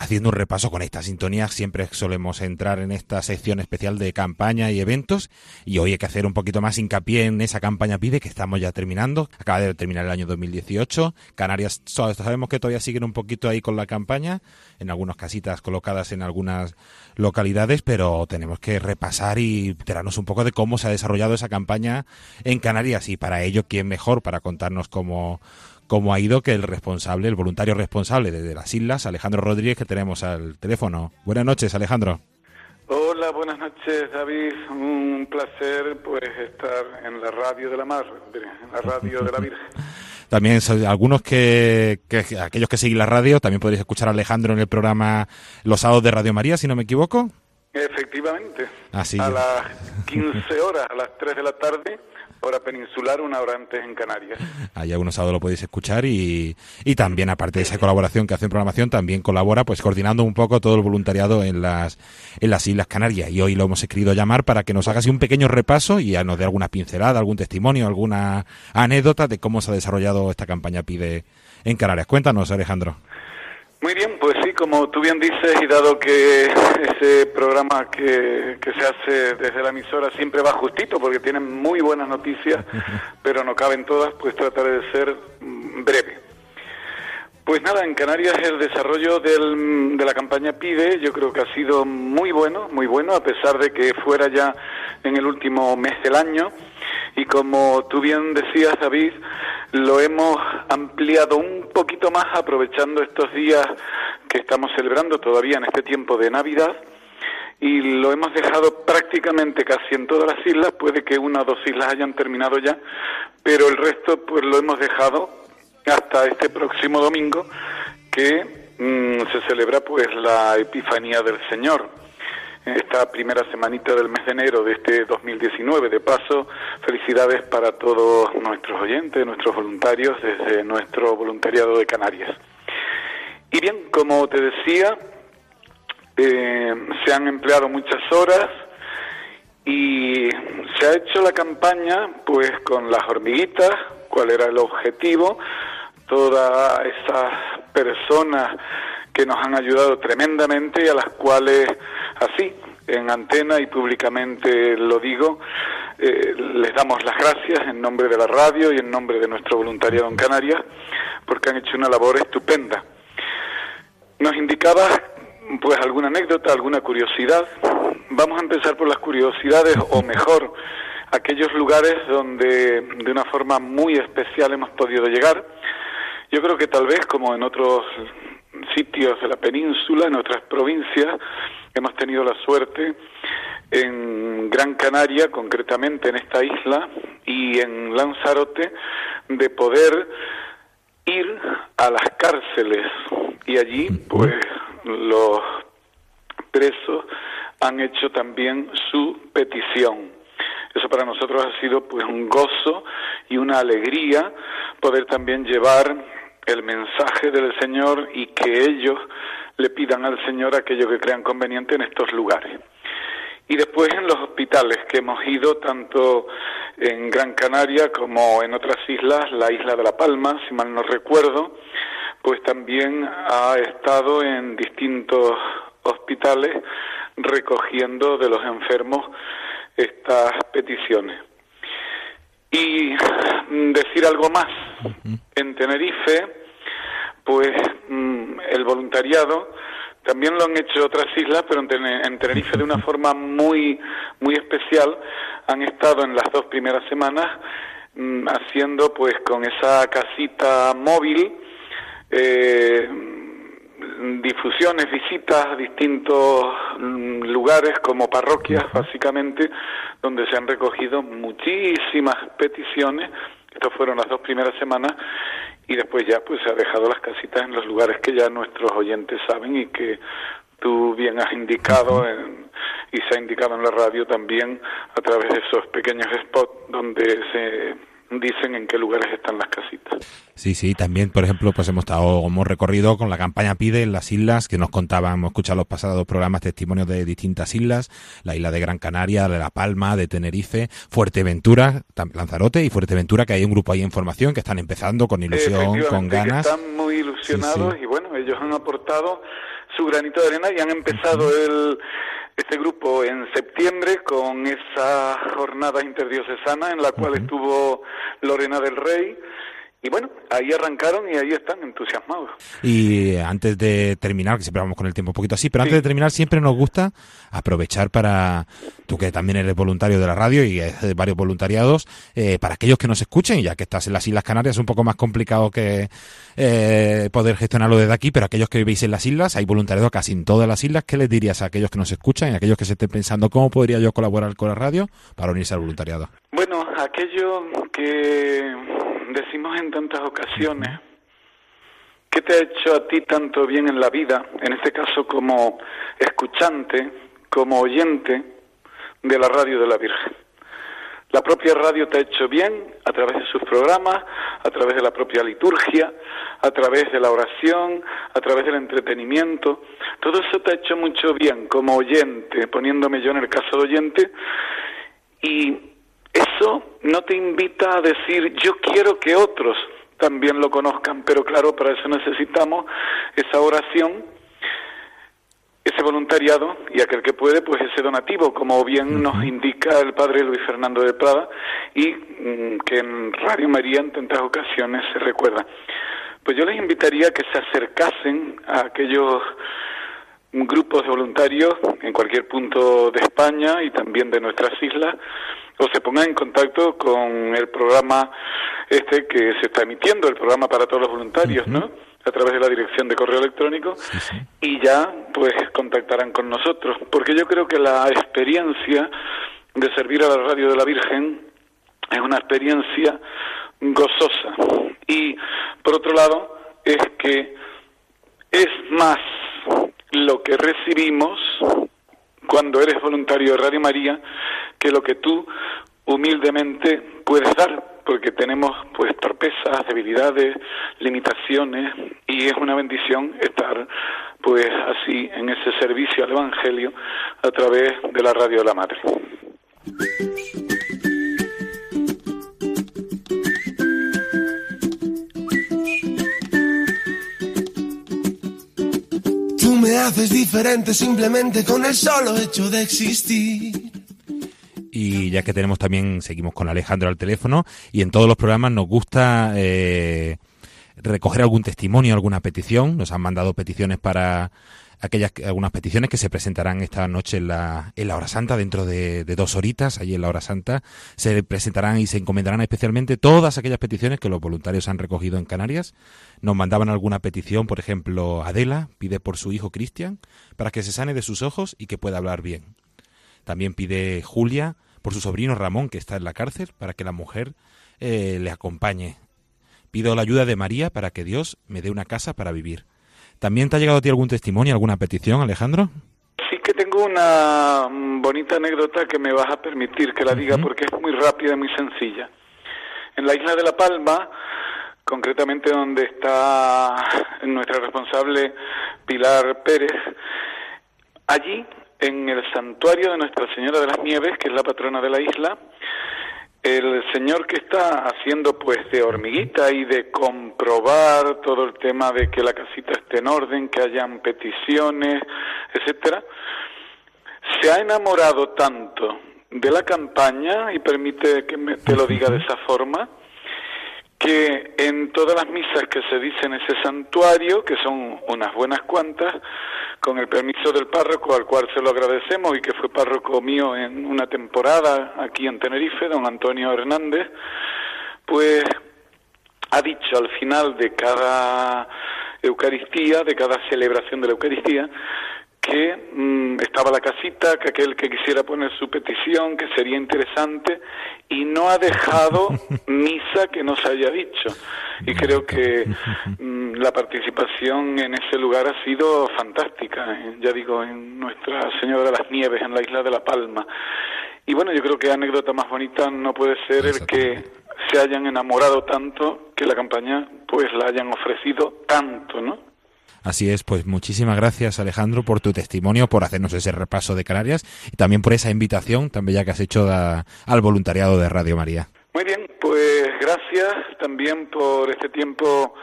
haciendo un repaso con esta sintonía. Siempre solemos entrar en esta sección especial de campaña y eventos y hoy hay que hacer un poquito más hincapié en esa campaña PIDE que estamos ya terminando. Acaba de terminar el año 2018. Canarias sabemos que todavía siguen un poquito ahí con la campaña, en algunas casitas colocadas en algunas localidades, pero tenemos que repasar y enterarnos un poco de cómo se ha desarrollado esa campaña en Canarias y para ello, ¿quién mejor para contarnos cómo cómo ha ido que el responsable, el voluntario responsable de, las islas, Alejandro Rodríguez, que tenemos al teléfono. Buenas noches, Alejandro. Hola, buenas noches, David. Un placer pues estar en la radio de la mar, en la radio de la Virgen. (laughs) También algunos que, aquellos que siguen la radio, también podréis escuchar a Alejandro en el programa Los sábados de Radio María, si no me equivoco. Efectivamente. Así a las 15 horas, a las 3 de la tarde, hora peninsular, una hora antes en Canarias. (laughs) Ahí algunos sábados lo podéis escuchar y, y también, aparte de esa colaboración que hace en programación, también colabora pues coordinando un poco todo el voluntariado en las, en las Islas Canarias. Y hoy lo hemos querido llamar para que nos haga así un pequeño repaso y nos dé alguna pincelada, algún testimonio, alguna anécdota de cómo se ha desarrollado esta campaña PIDE en Canarias. Cuéntanos, Alejandro. Muy bien, pues sí, como tú bien dices, y dado que ese programa que, que, se hace desde la emisora siempre va justito, porque tienen muy buenas noticias, (laughs) pero no caben todas, pues trataré de ser mm, breve. Pues nada, en Canarias el desarrollo del, de la campaña PIDE yo creo que ha sido muy bueno, muy bueno, a pesar de que fuera ya en el último mes del año. Y como tú bien decías, David, lo hemos ampliado un poquito más aprovechando estos días que estamos celebrando todavía en este tiempo de Navidad y lo hemos dejado prácticamente casi en todas las islas, puede que una o dos islas hayan terminado ya, pero el resto pues lo hemos dejado hasta este próximo domingo que mm, se celebra pues la Epifanía del Señor. Esta primera semanita del mes de enero de este 2019. De paso, felicidades para todos nuestros oyentes, nuestros voluntarios desde nuestro voluntariado de Canarias. Y bien, como te decía, eh, se han empleado muchas horas y se ha hecho la campaña pues con las hormiguitas, cuál era el objetivo, todas esas personas que nos han ayudado tremendamente y a las cuales así en antena y públicamente lo digo, eh, les damos las gracias en nombre de la radio y en nombre de nuestro voluntariado en Canarias porque han hecho una labor estupenda. Nos indicaba pues alguna anécdota, alguna curiosidad. Vamos a empezar por las curiosidades o mejor aquellos lugares donde de una forma muy especial hemos podido llegar. Yo creo que tal vez como en otros sitios de la península, en otras provincias, hemos tenido la suerte en Gran Canaria, concretamente en esta isla, y en Lanzarote, de poder ir a las cárceles y allí, pues, los presos han hecho también su petición. Eso para nosotros ha sido pues un gozo y una alegría poder también llevar el mensaje del Señor y que ellos le pidan al Señor aquello que crean conveniente en estos lugares. Y después en los hospitales que hemos ido, tanto en Gran Canaria como en otras islas, la isla de La Palma, si mal no recuerdo, pues también ha estado en distintos hospitales recogiendo de los enfermos estas peticiones. Y decir algo más, en Tenerife pues mm, el voluntariado. También lo han hecho otras islas, pero en Tenerife de una (laughs) forma muy muy especial han estado en las dos primeras semanas mm, haciendo pues con esa casita móvil eh, difusiones, visitas a distintos mm, lugares como parroquias básicamente, donde se han recogido muchísimas peticiones. Estas fueron las dos primeras semanas y después ya pues se ha dejado las casitas en los lugares que ya nuestros oyentes saben y que tú bien has indicado y se ha indicado en la radio también a través de esos pequeños spots donde se dicen en qué lugares están las casitas. Sí, sí, también, por ejemplo, pues hemos estado, hemos recorrido con la campaña Pide en las islas, que nos contaban, hemos escuchado los pasados programas testimonios de distintas islas, la isla de Gran Canaria, de La Palma, de Tenerife, Fuerteventura, Lanzarote y Fuerteventura, que hay un grupo ahí en formación que están empezando con ilusión, con ganas. están muy ilusionados y bueno, ellos han aportado su granito de arena y han empezado el este grupo en septiembre con esa jornada interdiocesana en la cual estuvo Lorena del Rey. Y bueno, ahí arrancaron y ahí están entusiasmados. Y antes de terminar, que siempre vamos con el tiempo un poquito así, pero antes de terminar siempre nos gusta aprovechar para, tú que también eres voluntario de la radio y de varios voluntariados, eh, para aquellos que nos escuchen, ya que estás en las Islas Canarias, es un poco más complicado que eh, poder gestionarlo desde aquí, pero aquellos que vivís en las islas, hay voluntariado casi en todas las islas, ¿qué les dirías a aquellos que nos escuchan y a aquellos que se estén pensando cómo podría yo colaborar con la radio para unirse al voluntariado? Bueno, aquello que decimos en tantas ocasiones, ¿qué te ha hecho a ti tanto bien en la vida, en este caso como escuchante, como oyente de la radio de la Virgen? La propia radio te ha hecho bien a través de sus programas, a través de la propia liturgia, a través de la oración, a través del entretenimiento. Todo eso te ha hecho mucho bien como oyente, poniéndome yo en el caso de oyente. Y eso no te invita a decir yo quiero que otros también lo conozcan, pero claro, para eso necesitamos esa oración ese voluntariado y aquel que puede, pues ese donativo, como bien nos indica el padre Luis Fernando de Prada y mm, que en Radio María en tantas ocasiones se recuerda. Pues yo les invitaría a que se acercasen a aquellos grupos de voluntarios en cualquier punto de España y también de nuestras islas o se pongan en contacto con el programa este que se está emitiendo, el programa para todos los voluntarios, ¿no? a través de la dirección de correo electrónico. Y ya pues contactarán con nosotros. Porque yo creo que la experiencia de servir a la radio de la Virgen es una experiencia gozosa. Y por otro lado es que es más lo que recibimos cuando eres voluntario de Radio María que lo que tú humildemente puedes dar, porque tenemos pues torpezas, debilidades, limitaciones y es una bendición estar pues así en ese servicio al Evangelio a través de la radio de la Madre. Me haces diferente simplemente con el solo hecho de existir. Y ya que tenemos también, seguimos con Alejandro al teléfono y en todos los programas nos gusta eh, recoger algún testimonio, alguna petición. Nos han mandado peticiones para aquellas algunas peticiones que se presentarán esta noche en la, en la hora santa, dentro de, dos horitas, allí en la hora santa, se presentarán y se encomendarán especialmente todas aquellas peticiones que los voluntarios han recogido en Canarias. Nos mandaban alguna petición, por ejemplo, Adela pide por su hijo Cristian para que se sane de sus ojos y que pueda hablar bien. También pide Julia por su sobrino Ramón, que está en la cárcel, para que la mujer eh, le acompañe. Pido la ayuda de María para que Dios me dé una casa para vivir. ¿También te ha llegado a ti algún testimonio, alguna petición, Alejandro? Sí que tengo una mm, bonita anécdota que me vas a permitir que la diga porque es muy rápida y muy sencilla. En la isla de La Palma, concretamente donde está nuestra responsable Pilar Pérez, allí en el santuario de Nuestra Señora de las Nieves, que es la patrona de la isla, el señor que está haciendo pues de hormiguita y de comprobar todo el tema de que la casita esté en orden, que hayan peticiones, etcétera, se ha enamorado tanto de la campaña, y permite que me- te lo diga de esa forma, que en todas las misas que se dicen en ese santuario, que son unas buenas cuantas, con el permiso del párroco, al cual se lo agradecemos y que fue párroco mío en una temporada aquí en Tenerife, don Antonio Hernández, pues ha dicho al final de cada Eucaristía, de cada celebración de la Eucaristía, que mm, estaba la casita, que aquel que quisiera poner su petición, que sería interesante, y no ha dejado (laughs) misa que no se haya dicho. Y creo que (laughs) mm, la participación en ese lugar ha sido fantástica, eh, ya digo, en Nuestra Señora de las Nieves, en la isla de La Palma. Y bueno, yo creo que anécdota más bonita no puede ser el que se hayan enamorado tanto, que la campaña pues la hayan ofrecido tanto, ¿no? Así es, pues muchísimas gracias Alejandro por tu testimonio, por hacernos ese repaso de Canarias y también por esa invitación tan bella que has hecho al voluntariado de Radio María. Muy bien, pues gracias también por este tiempo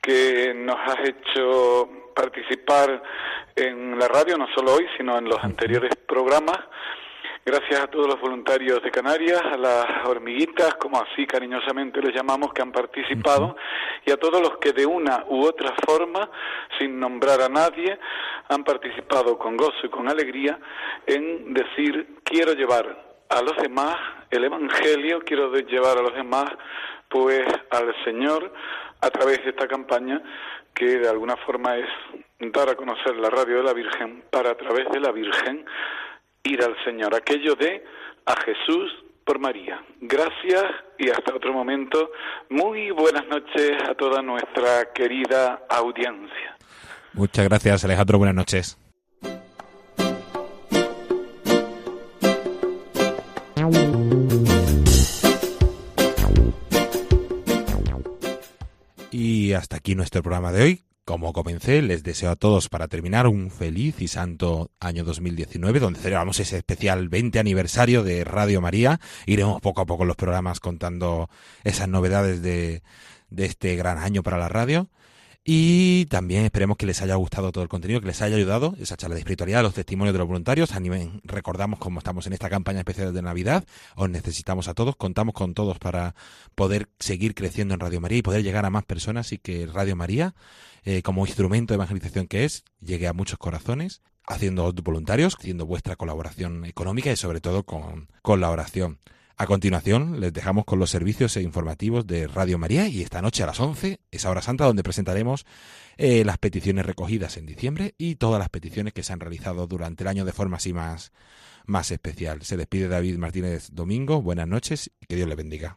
que nos has hecho participar en la radio, no solo hoy, sino en los anteriores programas. Gracias a todos los voluntarios de Canarias, a las hormiguitas, como así cariñosamente les llamamos, que han participado, y a todos los que de una u otra forma, sin nombrar a nadie, han participado con gozo y con alegría en decir, quiero llevar a los demás el Evangelio, quiero llevar a los demás pues al Señor a través de esta campaña que de alguna forma es dar a conocer la radio de la Virgen para a través de la Virgen ir al Señor, aquello de a Jesús por María. Gracias y hasta otro momento. Muy buenas noches a toda nuestra querida audiencia. Muchas gracias Alejandro, buenas noches. Y hasta aquí nuestro programa de hoy. Como comencé, les deseo a todos para terminar un feliz y santo año 2019, donde celebramos ese especial 20 aniversario de Radio María. Iremos poco a poco los programas contando esas novedades de, de este gran año para la radio. Y también esperemos que les haya gustado todo el contenido, que les haya ayudado esa charla de espiritualidad, los testimonios de los voluntarios. Animen, recordamos cómo estamos en esta campaña especial de Navidad. Os necesitamos a todos, contamos con todos para poder seguir creciendo en Radio María y poder llegar a más personas y que Radio María, eh, como instrumento de evangelización que es, llegue a muchos corazones, haciendo voluntarios, haciendo vuestra colaboración económica y sobre todo con, con la oración. A continuación, les dejamos con los servicios informativos de Radio María y esta noche a las 11, esa hora santa, donde presentaremos eh, las peticiones recogidas en diciembre y todas las peticiones que se han realizado durante el año de forma así más, más especial. Se despide David Martínez Domingo, buenas noches y que Dios le bendiga.